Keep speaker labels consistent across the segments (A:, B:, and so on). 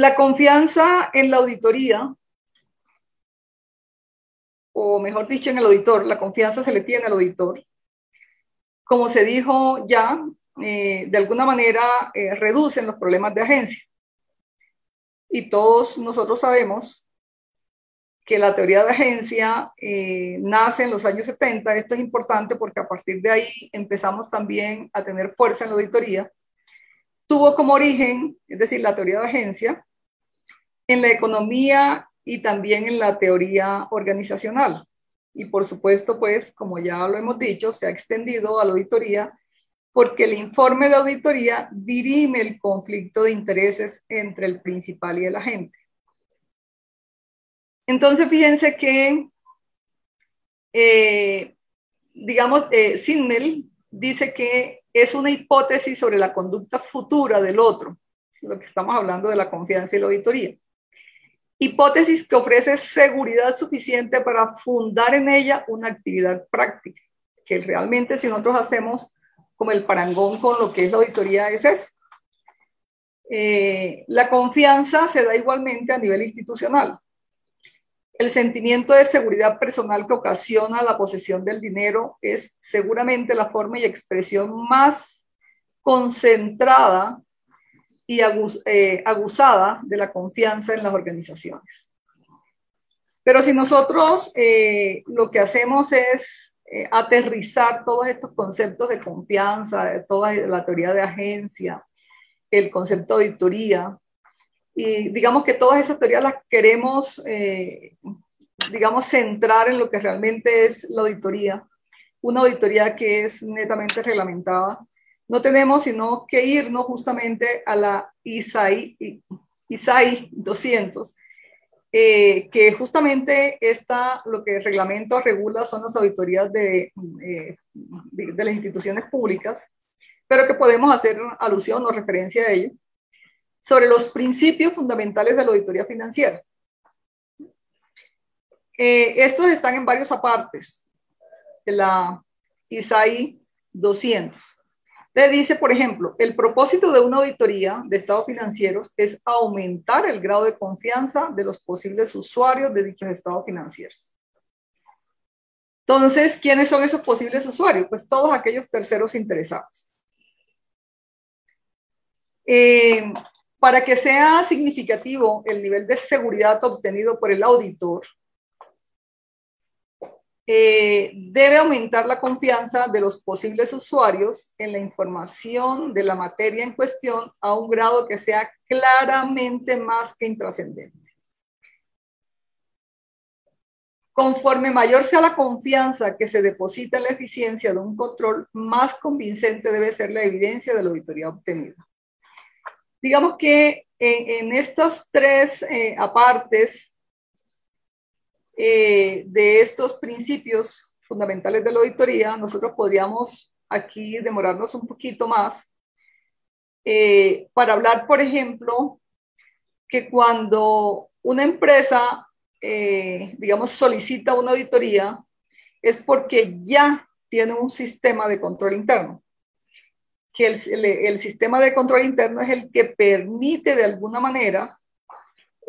A: La confianza en la auditoría, o mejor dicho, en el auditor, la confianza se le tiene al auditor. Como se dijo ya, eh, de alguna manera eh, reducen los problemas de agencia. Y todos nosotros sabemos que la teoría de agencia eh, nace en los años 70. Esto es importante porque a partir de ahí empezamos también a tener fuerza en la auditoría. Tuvo como origen, es decir, la teoría de agencia, en la economía y también en la teoría organizacional. Y por supuesto, pues, como ya lo hemos dicho, se ha extendido a la auditoría porque el informe de auditoría dirime el conflicto de intereses entre el principal y el agente. Entonces, fíjense que, eh, digamos, eh, Sinmel dice que es una hipótesis sobre la conducta futura del otro, lo que estamos hablando de la confianza y la auditoría. Hipótesis que ofrece seguridad suficiente para fundar en ella una actividad práctica, que realmente si nosotros hacemos como el parangón con lo que es la auditoría es eso. Eh, la confianza se da igualmente a nivel institucional. El sentimiento de seguridad personal que ocasiona la posesión del dinero es seguramente la forma y expresión más concentrada y eh, aguzada de la confianza en las organizaciones. Pero si nosotros eh, lo que hacemos es eh, aterrizar todos estos conceptos de confianza, toda la teoría de agencia, el concepto de auditoría. Y digamos que todas esas teorías las queremos, eh, digamos, centrar en lo que realmente es la auditoría. Una auditoría que es netamente reglamentada. No tenemos sino que irnos justamente a la ISAI, ISAI 200, eh, que justamente está, lo que el reglamento regula son las auditorías de, eh, de, las instituciones públicas, pero que podemos hacer alusión o referencia a ello, sobre los principios fundamentales de la auditoría financiera. Eh, estos están en varios apartes de la ISAI 200. Le dice, por ejemplo, el propósito de una auditoría de estados financieros es aumentar el grado de confianza de los posibles usuarios de dichos estados financieros. Entonces, ¿quiénes son esos posibles usuarios? Pues todos aquellos terceros interesados. Eh, para que sea significativo el nivel de seguridad obtenido por el auditor, eh, debe aumentar la confianza de los posibles usuarios en la información de la materia en cuestión a un grado que sea claramente más que intrascendente. Conforme mayor sea la confianza que se deposita en la eficiencia de un control, más convincente debe ser la evidencia de la auditoría obtenida. Digamos que en, estos tres eh, apartes eh, de estos principios fundamentales de la auditoría, nosotros podríamos aquí demorarnos un poquito más eh, para hablar, por ejemplo, que cuando una empresa, eh, digamos, solicita una auditoría, es porque ya tiene un sistema de control interno. Que el sistema de control interno es el que permite de alguna manera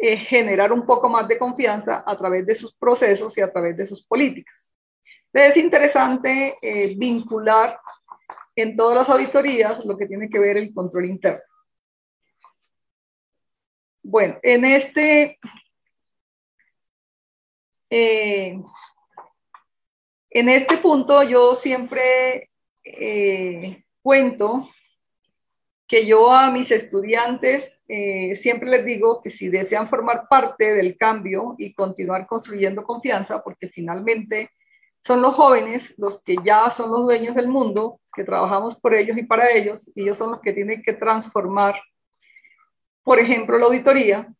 A: eh, generar un poco más de confianza a través de sus procesos y a través de sus políticas. Entonces es interesante eh, vincular en todas las auditorías lo que tiene que ver el control interno. Bueno, en este, eh, en este punto yo siempre cuento que yo a mis estudiantes eh, siempre les digo que si desean formar parte del cambio y continuar construyendo confianza, porque finalmente son los jóvenes los que ya son los dueños del mundo, que trabajamos por ellos y para ellos, y ellos son los que tienen que transformar, por ejemplo, la auditoría,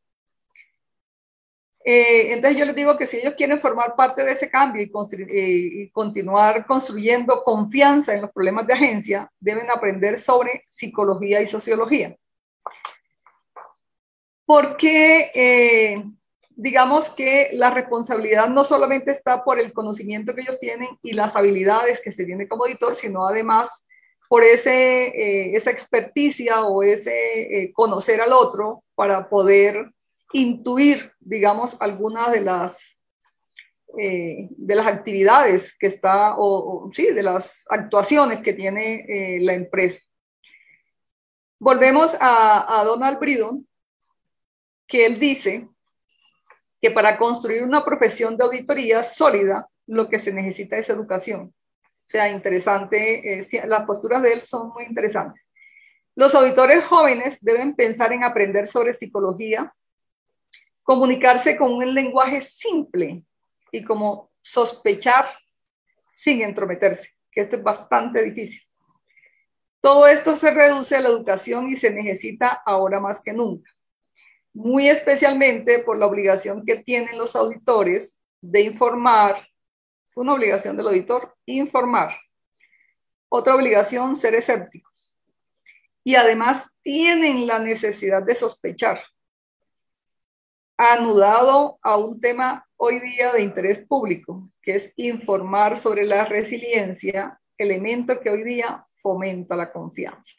A: eh, entonces yo les digo que si ellos quieren formar parte de ese cambio y, y, continuar construyendo confianza en los problemas de agencia, deben aprender sobre psicología y sociología. Porque eh, digamos que la responsabilidad no solamente está por el conocimiento que ellos tienen y las habilidades que se tienen como editor, sino además por ese, eh, esa experticia o ese eh, conocer al otro para poder intuir, digamos, algunas de las, eh, de las actividades que está, o, sí, de las actuaciones que tiene la empresa. Volvemos a, a Donald Bridon, que él dice que para construir una profesión de auditoría sólida, lo que se necesita es educación sea, interesante, eh, las posturas de él son muy interesantes. Los auditores jóvenes deben pensar en aprender sobre psicología, comunicarse con un lenguaje simple y como sospechar sin entrometerse, que esto es bastante difícil. Todo esto se reduce a la educación y se necesita ahora más que nunca, muy especialmente por la obligación que tienen los auditores de informar, es una obligación del auditor informar. Otra obligación, ser escépticos. Y además tienen la necesidad de sospechar. Anudado a un tema hoy día de interés público, que es informar sobre la resiliencia, elemento que hoy día fomenta la confianza.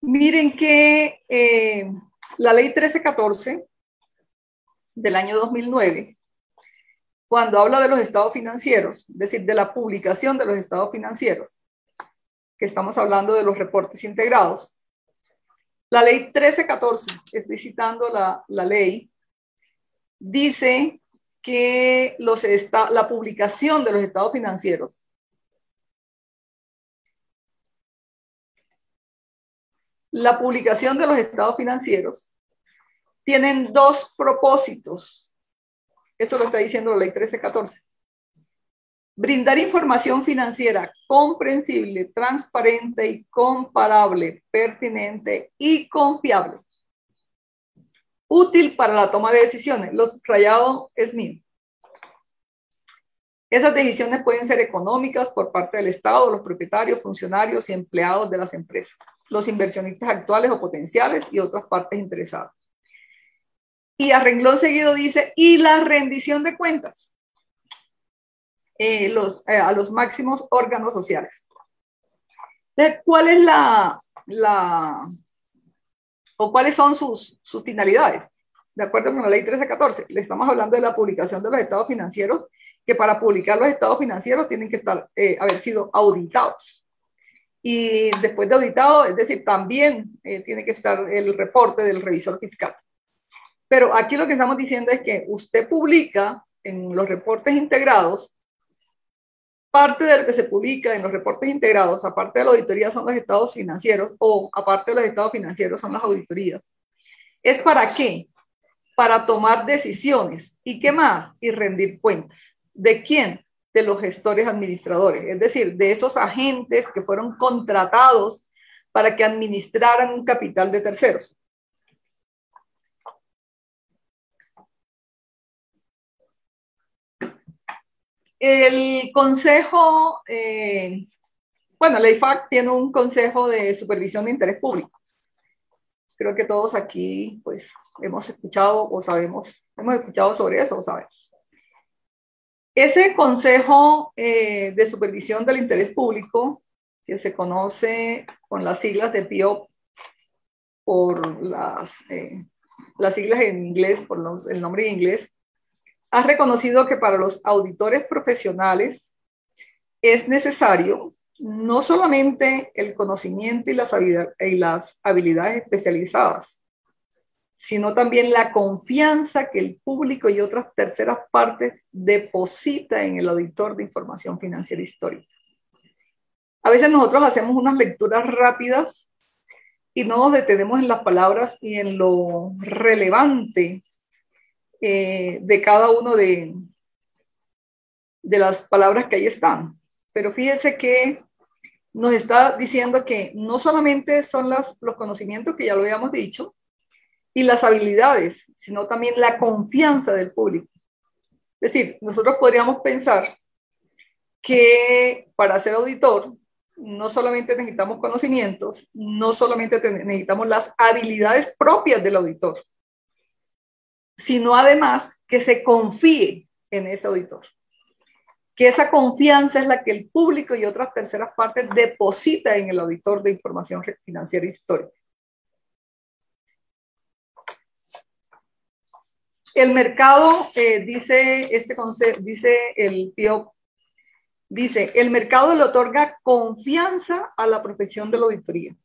A: Miren que eh, la ley 1314 del año 2009 cuando habla de los estados financieros, es decir, de la publicación de los estados financieros, que estamos hablando de los reportes integrados, la ley 1314, estoy citando la, ley, dice que los la publicación de los estados financieros la publicación de los estados financieros tienen dos propósitos eso lo está diciendo la ley 1314. Brindar información financiera comprensible, transparente y comparable, pertinente y confiable. Útil para la toma de decisiones. Los rayado es mío. Esas decisiones pueden ser económicas por parte del Estado, los propietarios, funcionarios y empleados de las empresas, los inversionistas actuales o potenciales y otras partes interesadas y a renglón seguido dice, y la rendición de cuentas eh, eh, a los máximos órganos sociales. Entonces, ¿cuál es la, o cuáles son sus, sus finalidades? De acuerdo con la ley 1314, le estamos hablando de la publicación de los estados financieros, que para publicar los estados financieros tienen que estar, eh, haber sido auditados. Y después de auditado, es decir, también tiene que estar el reporte del revisor fiscal. Pero aquí lo que estamos diciendo es que usted publica en los reportes integrados, parte de lo que se publica en los reportes integrados, aparte de la auditoría, son los estados financieros o aparte de los estados financieros son las auditorías. ¿Es para qué? Para tomar decisiones. ¿Y qué más? Y rendir cuentas. ¿De quién? De los gestores administradores, es decir, de esos agentes que fueron contratados para que administraran un capital de terceros. El consejo, eh, bueno, la IFAC tiene un consejo de supervisión de interés público. Creo que todos aquí, pues, hemos escuchado o sabemos, hemos escuchado sobre eso o sabemos. Ese consejo eh, de supervisión del interés público, que se conoce con las siglas de PIO por las, eh, las siglas en inglés, por el nombre en inglés, ha reconocido que para los auditores profesionales es necesario no solamente el conocimiento y las, y las habilidades especializadas, sino también la confianza que el público y otras terceras partes deposita en el auditor de información financiera histórica. A veces nosotros hacemos unas lecturas rápidas y no nos detenemos en las palabras y en lo relevante eh, de cada uno de, de las palabras que ahí están. Pero fíjese que nos está diciendo que no solamente son las, los conocimientos que ya lo habíamos dicho y las habilidades, sino también la confianza del público. Es decir, nosotros podríamos pensar que para ser auditor no solamente necesitamos conocimientos, no solamente necesitamos las habilidades propias del auditor, sino además que se confíe en ese auditor. que esa confianza es la que el público y otras terceras partes deposita en el auditor de información financiera histórica. El mercado, eh, dice este dice el tío, dice, el mercado le otorga confianza a la profesión de la auditoría.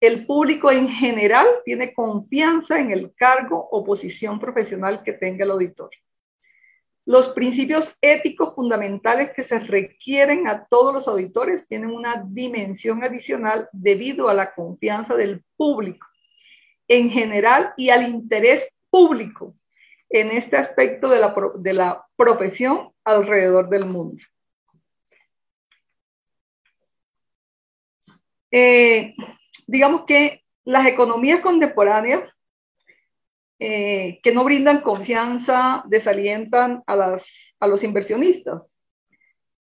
A: El público en general tiene confianza en el cargo o posición profesional que tenga el auditor. Los principios éticos fundamentales que se requieren a todos los auditores tienen una dimensión adicional debido a la confianza del público en general y al interés público en este aspecto de la, profesión alrededor del mundo. Eh, digamos que las economías contemporáneas eh, que no brindan confianza desalientan a, las, a los inversionistas.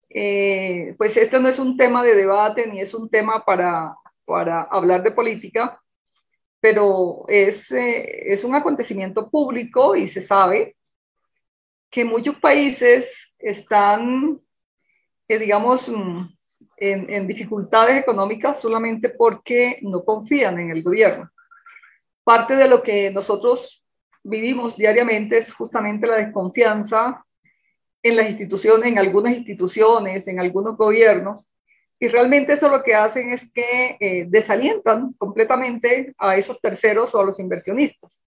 A: Eh, pues este no es un tema de debate ni es un tema para, para hablar de política, pero es, eh, es un acontecimiento público y se sabe que muchos países están, digamos, mm, en, en, dificultades económicas solamente porque no confían en el gobierno. Parte de lo que nosotros vivimos diariamente es justamente la desconfianza en las instituciones, en algunas instituciones, en algunos gobiernos, y realmente eso lo que hacen es que eh, desalientan completamente a esos terceros o a los inversionistas.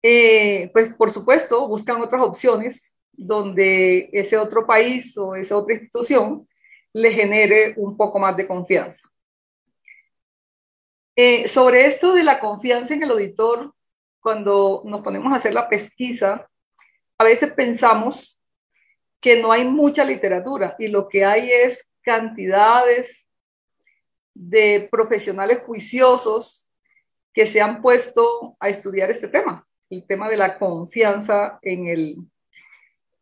A: Eh, pues por supuesto buscan otras opciones donde ese otro país o esa otra institución le genere un poco más de confianza. Eh, sobre esto de la confianza en el auditor, cuando nos ponemos a hacer la pesquisa, a veces pensamos que no hay mucha literatura y lo que hay es cantidades de profesionales juiciosos que se han puesto a estudiar este tema, el tema de la confianza en el,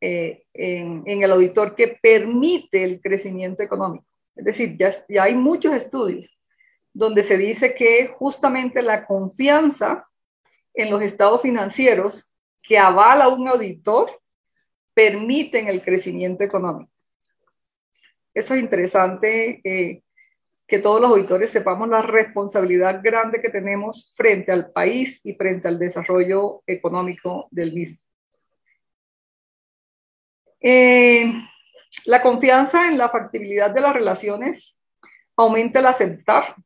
A: eh, en, el auditor que permite el crecimiento económico. Es decir, ya, ya hay muchos estudios donde se dice que justamente la confianza en los estados financieros que avala un auditor permiten el crecimiento económico. Eso es interesante, eh, que todos los auditores sepamos la responsabilidad grande que tenemos frente al país y frente al desarrollo económico del mismo. Eh, la confianza en la factibilidad de las relaciones aumenta el aceptar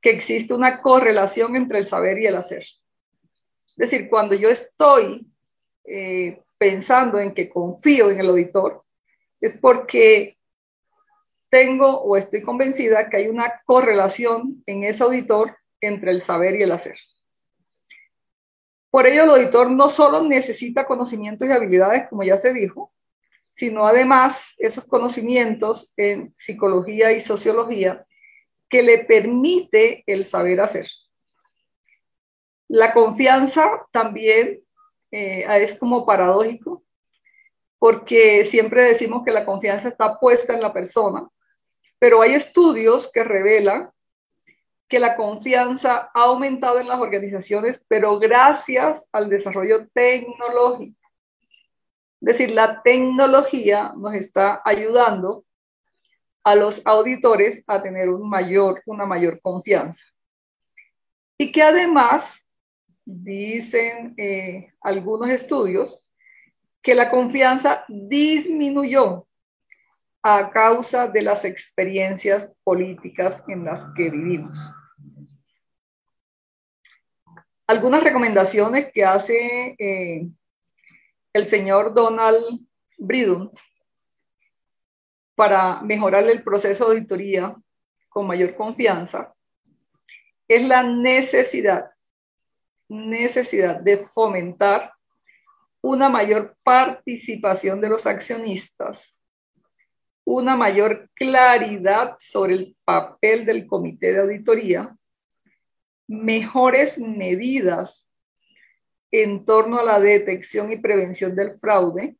A: que existe una correlación entre el saber y el hacer. Es decir, cuando yo estoy eh, pensando en que confío en el auditor, es porque tengo o estoy convencida que hay una correlación en ese auditor entre el saber y el hacer. Por ello, el auditor no solo necesita conocimientos y habilidades, como ya se dijo, sino además esos conocimientos en psicología y sociología que le permite el saber hacer. La confianza también eh, es como paradójico, porque siempre decimos que la confianza está puesta en la persona, pero hay estudios que revelan que la confianza ha aumentado en las organizaciones, pero gracias al desarrollo tecnológico. Es decir, la tecnología nos está ayudando a los auditores a tener una mayor confianza. Y que además dicen eh, algunos estudios que la confianza disminuyó a causa de las experiencias políticas en las que vivimos. Algunas recomendaciones que hace eh, el señor Donald Bridon para mejorar el proceso de auditoría con mayor confianza es la necesidad necesidad de fomentar una mayor participación de los accionistas, una mayor claridad sobre el papel del comité de auditoría, mejores medidas en torno a la detección y prevención del fraude,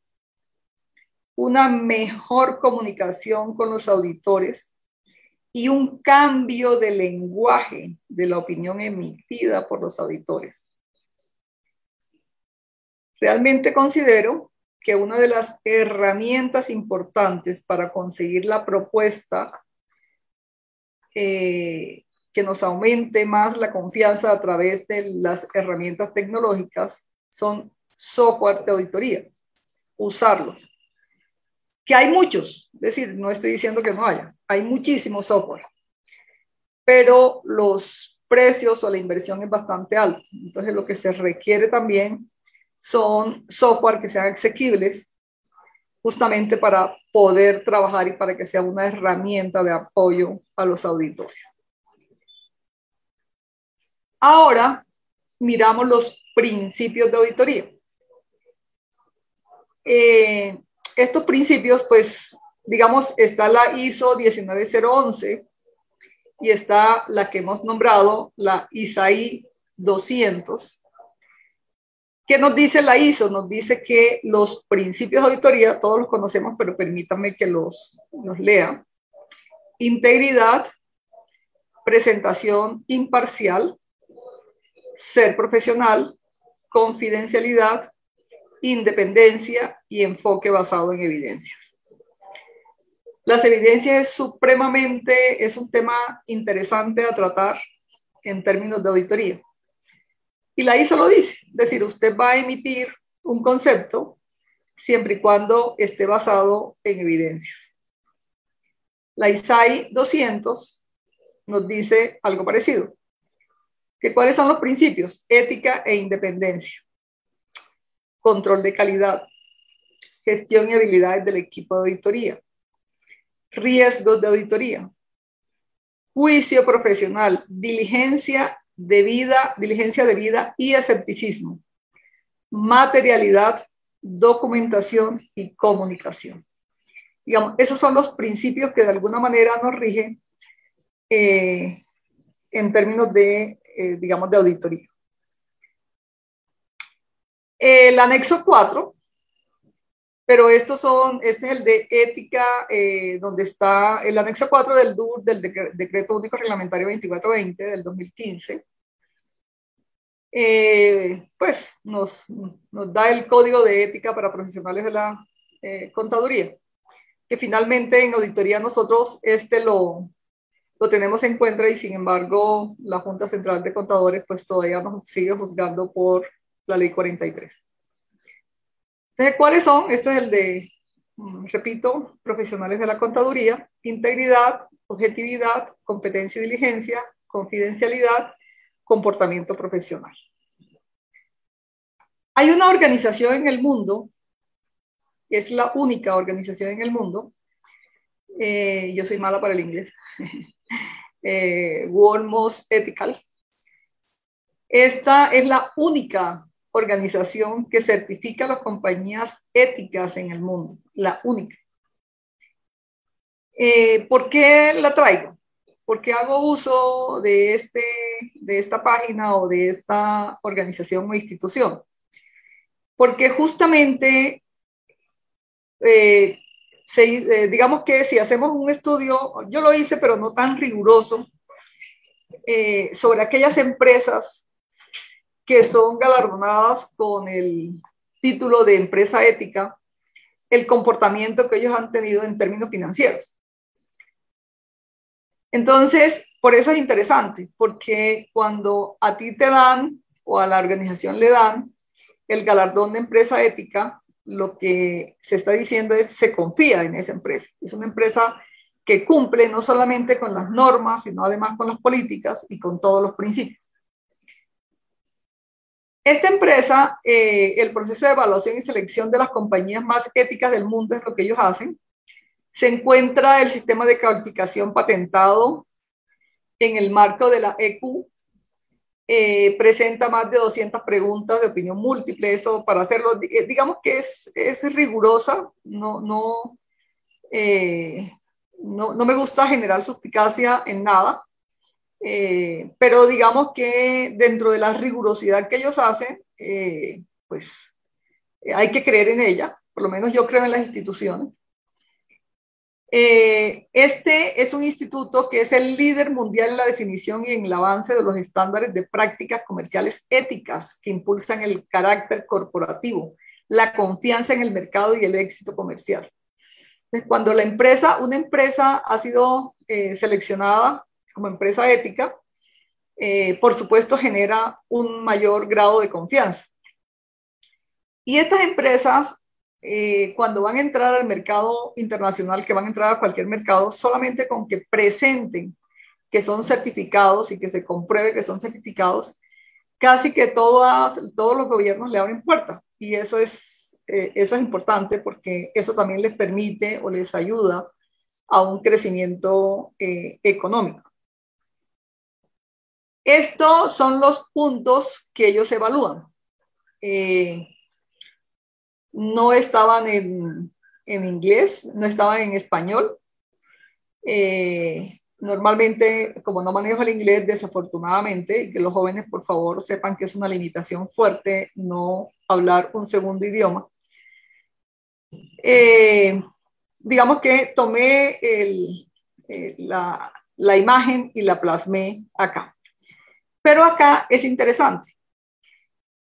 A: una mejor comunicación con los auditores y un cambio de lenguaje de la opinión emitida por los auditores. Realmente considero que una de las herramientas importantes para conseguir la propuesta eh, que nos aumente más la confianza a través de las herramientas tecnológicas son software de auditoría, usarlos. Que hay muchos, es decir, no estoy diciendo que no haya, hay muchísimo software, pero los precios o la inversión es bastante alta. Entonces lo que se requiere también son software que sean asequibles justamente para poder trabajar y para que sea una herramienta de apoyo a los auditores. Ahora miramos los principios de auditoría. Eh, estos principios, pues, digamos, está la ISO 19011 y está la que hemos nombrado, la ISAI 200. ¿Qué nos dice la ISO? Nos dice que los principios de auditoría, todos los conocemos, pero permítanme que los, los lea. Integridad, presentación imparcial, ser profesional, confidencialidad, independencia y enfoque basado en evidencias. Las evidencias es supremamente, es un tema interesante a tratar en términos de auditoría. Y la ISO lo dice, decir, usted va a emitir un concepto siempre y cuando esté basado en evidencias. La ISAI 200 nos dice algo parecido que cuáles son los principios, ética e independencia, control de calidad, gestión y habilidades del equipo de auditoría, riesgos de auditoría, juicio profesional, diligencia de vida, diligencia de vida y escepticismo, materialidad, documentación y comunicación. Digamos, esos son los principios que de alguna manera nos rigen eh, en términos de eh, digamos, de auditoría. El anexo 4, pero estos son, este es el de ética, eh, donde está el anexo 4 del DUR, del Decreto Único Reglamentario 2420 del 2015. Eh, pues nos, nos, da el código de ética para profesionales de la contaduría, que finalmente en auditoría nosotros este lo, lo tenemos en cuenta y sin embargo la Junta Central de Contadores pues todavía nos sigue juzgando por la ley 43. Entonces, ¿cuáles son? Este es el de, mm, repito, profesionales de la contaduría, integridad, objetividad, competencia y diligencia, confidencialidad, comportamiento profesional. Hay una organización en el mundo, es la única organización en el mundo, eh, yo soy mala para el inglés, eh, Ethical. Esta es la única organización que certifica las compañías éticas en el mundo, la única. Eh, ¿Por qué la traigo? Porque hago uso de, este, de esta página o de esta organización o institución. Porque justamente eh, eh, digamos que si hacemos un estudio, yo lo hice, pero no tan riguroso, sobre aquellas empresas que son galardonadas con el título de empresa ética, el comportamiento que ellos han tenido en términos financieros. Entonces, por eso es interesante, porque cuando a ti te dan o a la organización le dan el galardón de empresa ética, lo que se está diciendo es se confía en esa empresa. Es una empresa que cumple no solamente con las normas, sino además con las políticas y con todos los principios. Esta empresa, eh, el proceso de evaluación y selección de las compañías más éticas del mundo es lo que ellos hacen. Se encuentra el sistema de calificación patentado en el marco de la EQ, eh, presenta más de 200 preguntas de opinión múltiple, eso para hacerlo, eh, digamos que es, es rigurosa, no, no, eh, no, no, me gusta generar suspicacia en nada, pero digamos que dentro de la rigurosidad que ellos hacen, pues hay que creer en ella, por lo menos yo creo en las instituciones. Eh, este es un instituto que es el líder mundial en la definición y en el avance de los estándares de prácticas comerciales éticas que impulsan el carácter corporativo, la confianza en el mercado y el éxito comercial. cuando la empresa, una empresa ha sido eh, seleccionada como empresa ética, eh, por supuesto genera un mayor grado de confianza. Y estas empresas, eh, cuando van a entrar al mercado internacional, que van a entrar a cualquier mercado, solamente con que presenten que son certificados y que se compruebe que son certificados, casi que todos los gobiernos le abren puertas. Y eso es, eh, eso es importante porque eso también les permite o les ayuda a un crecimiento económico. Estos son los puntos que ellos evalúan. Eh, no estaban en, inglés, no estaban en español. Eh, normalmente, como no manejo el inglés, desafortunadamente, que los jóvenes por favor sepan que es una limitación fuerte no hablar un segundo idioma. Eh, digamos que tomé la, la imagen y la plasmé acá. Pero acá es interesante,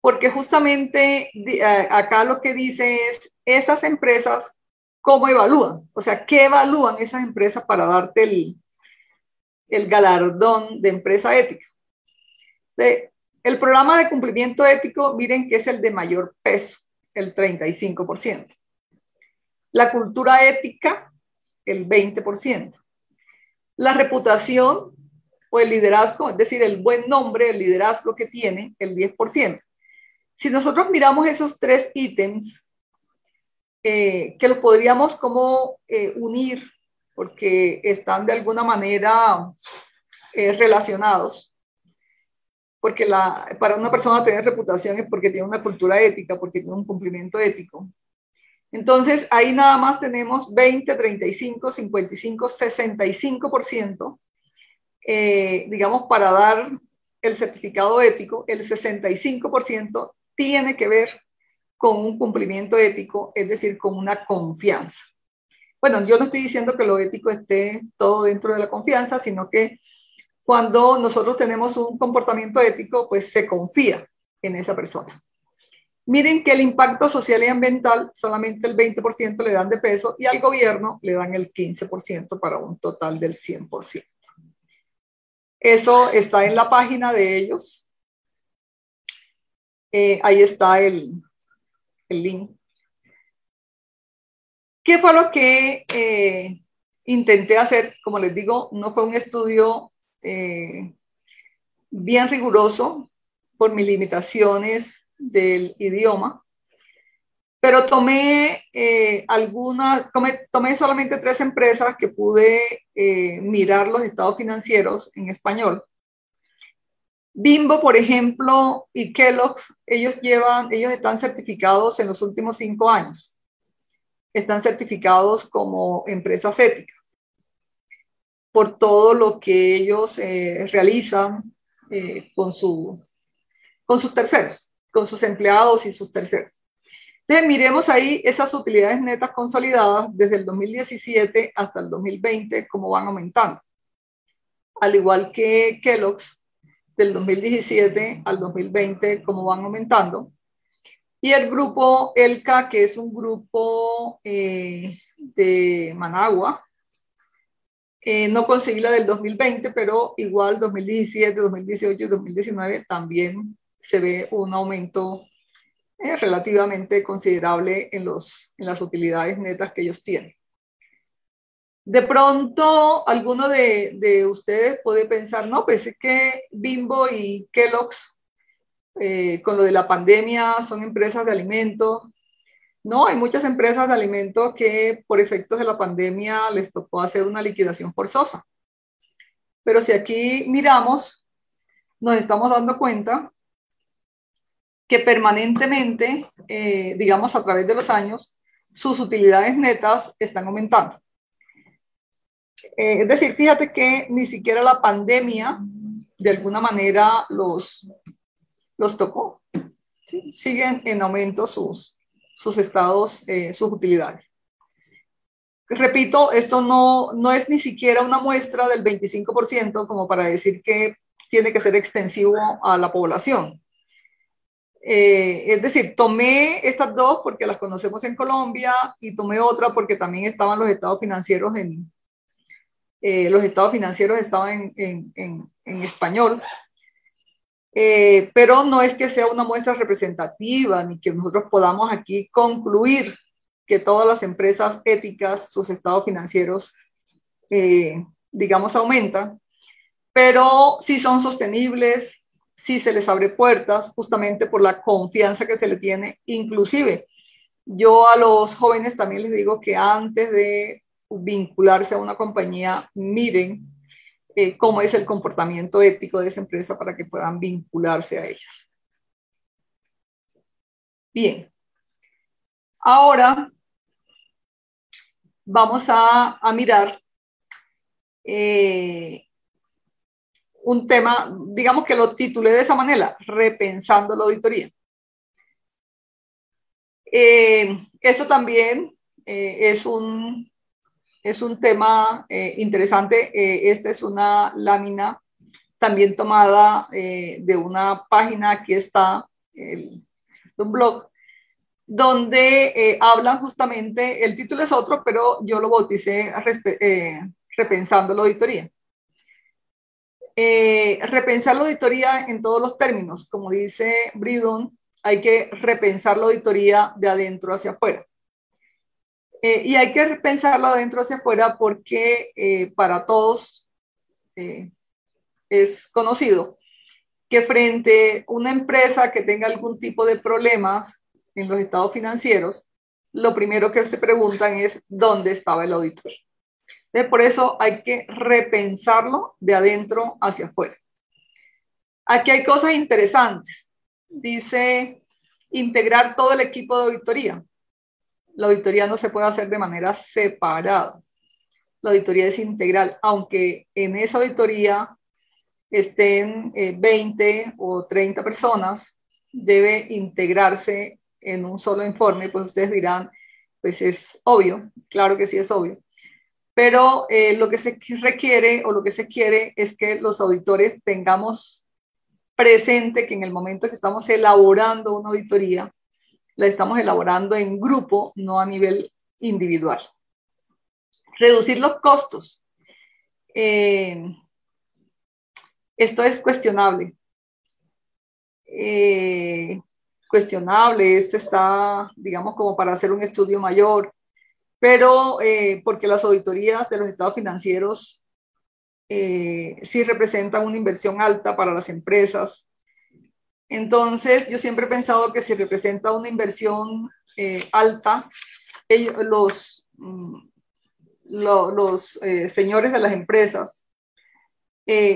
A: porque justamente eh, acá lo que dice es esas empresas, ¿cómo evalúan? O sea, ¿qué evalúan esas empresas para darte el, el galardón de empresa ética? el programa de cumplimiento ético, miren que es el de mayor peso, el 35%. La cultura ética, el 20%. La reputación, o el liderazgo, es decir, el buen nombre, el liderazgo que tiene, el 10%. Si nosotros miramos esos tres ítems, eh, que los podríamos como eh, unir, porque están de alguna manera eh, relacionados, porque la, para una persona tener reputación es porque tiene una cultura ética, porque tiene un cumplimiento ético. Entonces, ahí nada más tenemos 20, 35, 55, 65% eh, digamos, para dar el certificado ético, el 65% tiene que ver con un cumplimiento ético, es decir, con una confianza. Bueno, yo no estoy diciendo que lo ético esté todo dentro de la confianza, sino que cuando nosotros tenemos un comportamiento ético, pues se confía en esa persona. Miren que el impacto social y ambiental solamente el 20% le dan de peso y al gobierno le dan el 15% para un total del 100%. Eso está en la página de ellos. Eh, ahí está el, link. ¿Qué fue lo que eh, intenté hacer? Como les digo, no fue un estudio eh, bien riguroso por mis limitaciones del idioma pero tomé eh, algunas, tomé, solamente tres empresas que pude eh, mirar los estados financieros en español. Bimbo, por ejemplo, y Kellogg's, ellos llevan, ellos están certificados en los últimos cinco años. Están certificados como empresas éticas por todo lo que ellos eh, realizan con, su, con sus terceros, con sus empleados y sus terceros. Entonces, miremos ahí esas utilidades netas consolidadas desde el 2017 hasta el 2020, cómo van aumentando. Al igual que Kellogg's, del 2017 al 2020, cómo van aumentando. Y el grupo ELCA, que es un grupo eh, de Managua, eh, no conseguí la del 2020, pero igual 2017, 2018 y 2019 también se ve un aumento relativamente considerable en, los, en las utilidades netas que ellos tienen. De pronto, alguno de, de ustedes puede pensar, no, pues es que Bimbo y Kellogg's, eh, con lo de la pandemia, son empresas de alimentos. No, hay muchas empresas de alimentos que por efectos de la pandemia les tocó hacer una liquidación forzosa. Pero si aquí miramos, nos estamos dando cuenta que permanentemente, eh, digamos a través de los años, sus utilidades netas están aumentando. Eh, es decir, fíjate que ni siquiera la pandemia de alguna manera los, los tocó. Siguen en aumento sus, sus estados, eh, sus utilidades. Repito, esto no, no es ni siquiera una muestra del 25% como para decir que tiene que ser extensivo a la población. Eh, es decir, tomé estas dos porque las conocemos en Colombia y tomé otra porque también estaban los estados financieros en, eh, los estados financieros estaban en, en, en español. Eh, pero no es que sea una muestra representativa ni que nosotros podamos aquí concluir que todas las empresas éticas, sus estados financieros, digamos, aumentan, pero si son sostenibles, si se les abre puertas justamente por la confianza que se le tiene. Inclusive, yo a los jóvenes también les digo que antes de vincularse a una compañía, miren eh, cómo es el comportamiento ético de esa empresa para que puedan vincularse a ellas. Bien. Ahora vamos a, mirar eh, un tema, digamos que lo titulé de esa manera, repensando la auditoría. Eh, eso también eh, es, un, es un tema eh, interesante. esta es una lámina también tomada de una página, aquí está, el, un blog, donde hablan justamente, el título es otro, pero yo lo bauticé repensando la auditoría. Eh, repensar la auditoría en todos los términos. Como dice Bridon, hay que repensar la auditoría de adentro hacia afuera. Eh, y hay que repensarla de adentro hacia afuera porque eh, para todos es conocido que frente a una empresa que tenga algún tipo de problemas en los estados financieros, lo primero que se preguntan es dónde estaba el auditor por eso hay que repensarlo de adentro hacia afuera. Aquí hay cosas interesantes. Dice integrar todo el equipo de auditoría. La auditoría no se puede hacer de manera separada. La auditoría es integral, aunque en esa auditoría estén 20 eh, o 30 personas, debe integrarse en un solo informe, pues ustedes dirán, pues es obvio, claro que sí es obvio, pero eh, lo que se requiere o lo que se quiere es que los auditores tengamos presente que en el momento que estamos elaborando una auditoría, la estamos elaborando en grupo, no a nivel individual. Reducir los costos. Eh, esto es cuestionable. Eh, cuestionable, esto está, digamos, como para hacer un estudio mayor pero eh, porque las auditorías de los estados financieros eh, sí representan una inversión alta para las empresas. Entonces, yo siempre he pensado que si representa una inversión eh, alta, los, mm, los señores de las empresas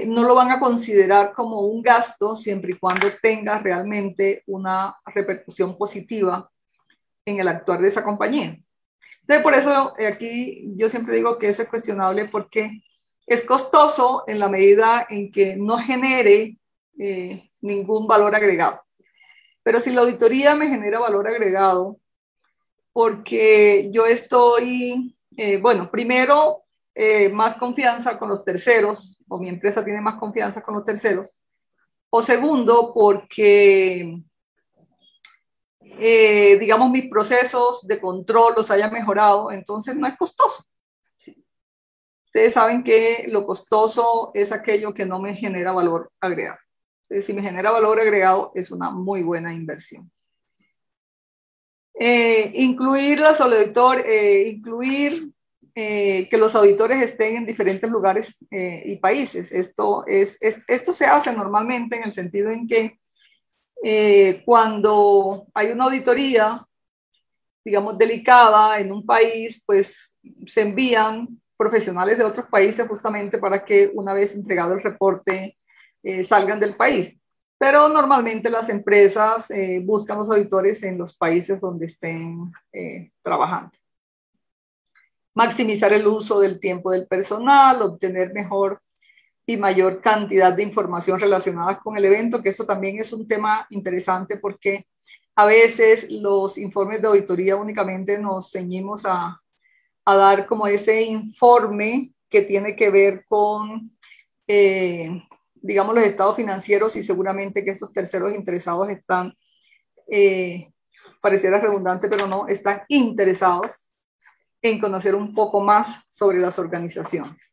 A: no lo van a considerar como un gasto siempre y cuando tenga realmente una repercusión positiva en el actuar de esa compañía. Entonces, por eso eh, aquí yo siempre digo que eso es cuestionable porque es costoso en la medida en que no genere eh, ningún valor agregado. Pero si la auditoría me genera valor agregado, porque yo estoy, eh, bueno, primero, más confianza con los terceros, o mi empresa tiene más confianza con los terceros, o segundo, porque eh, digamos, mis procesos de control los haya mejorado, entonces no es costoso. Ustedes saben que lo costoso es aquello que no me genera valor agregado. si me genera valor agregado, es una muy buena inversión. Eh, incluir los auditores, eh, incluir que los auditores estén en diferentes lugares y países. Esto, es, esto se hace normalmente en el sentido en que eh, cuando hay una auditoría, digamos, delicada en un país, pues se envían profesionales de otros países justamente para que una vez entregado el reporte eh, salgan del país. Pero normalmente las empresas eh, buscan los auditores en los países donde estén trabajando. Maximizar el uso del tiempo del personal, obtener mejor y mayor cantidad de información relacionada con el evento, que eso también es un tema interesante porque a veces los informes de auditoría únicamente nos ceñimos a, a dar como ese informe que tiene que ver con, eh, digamos, los estados financieros y seguramente que estos terceros interesados están eh, pareciera redundante, pero no, están interesados en conocer un poco más sobre las organizaciones.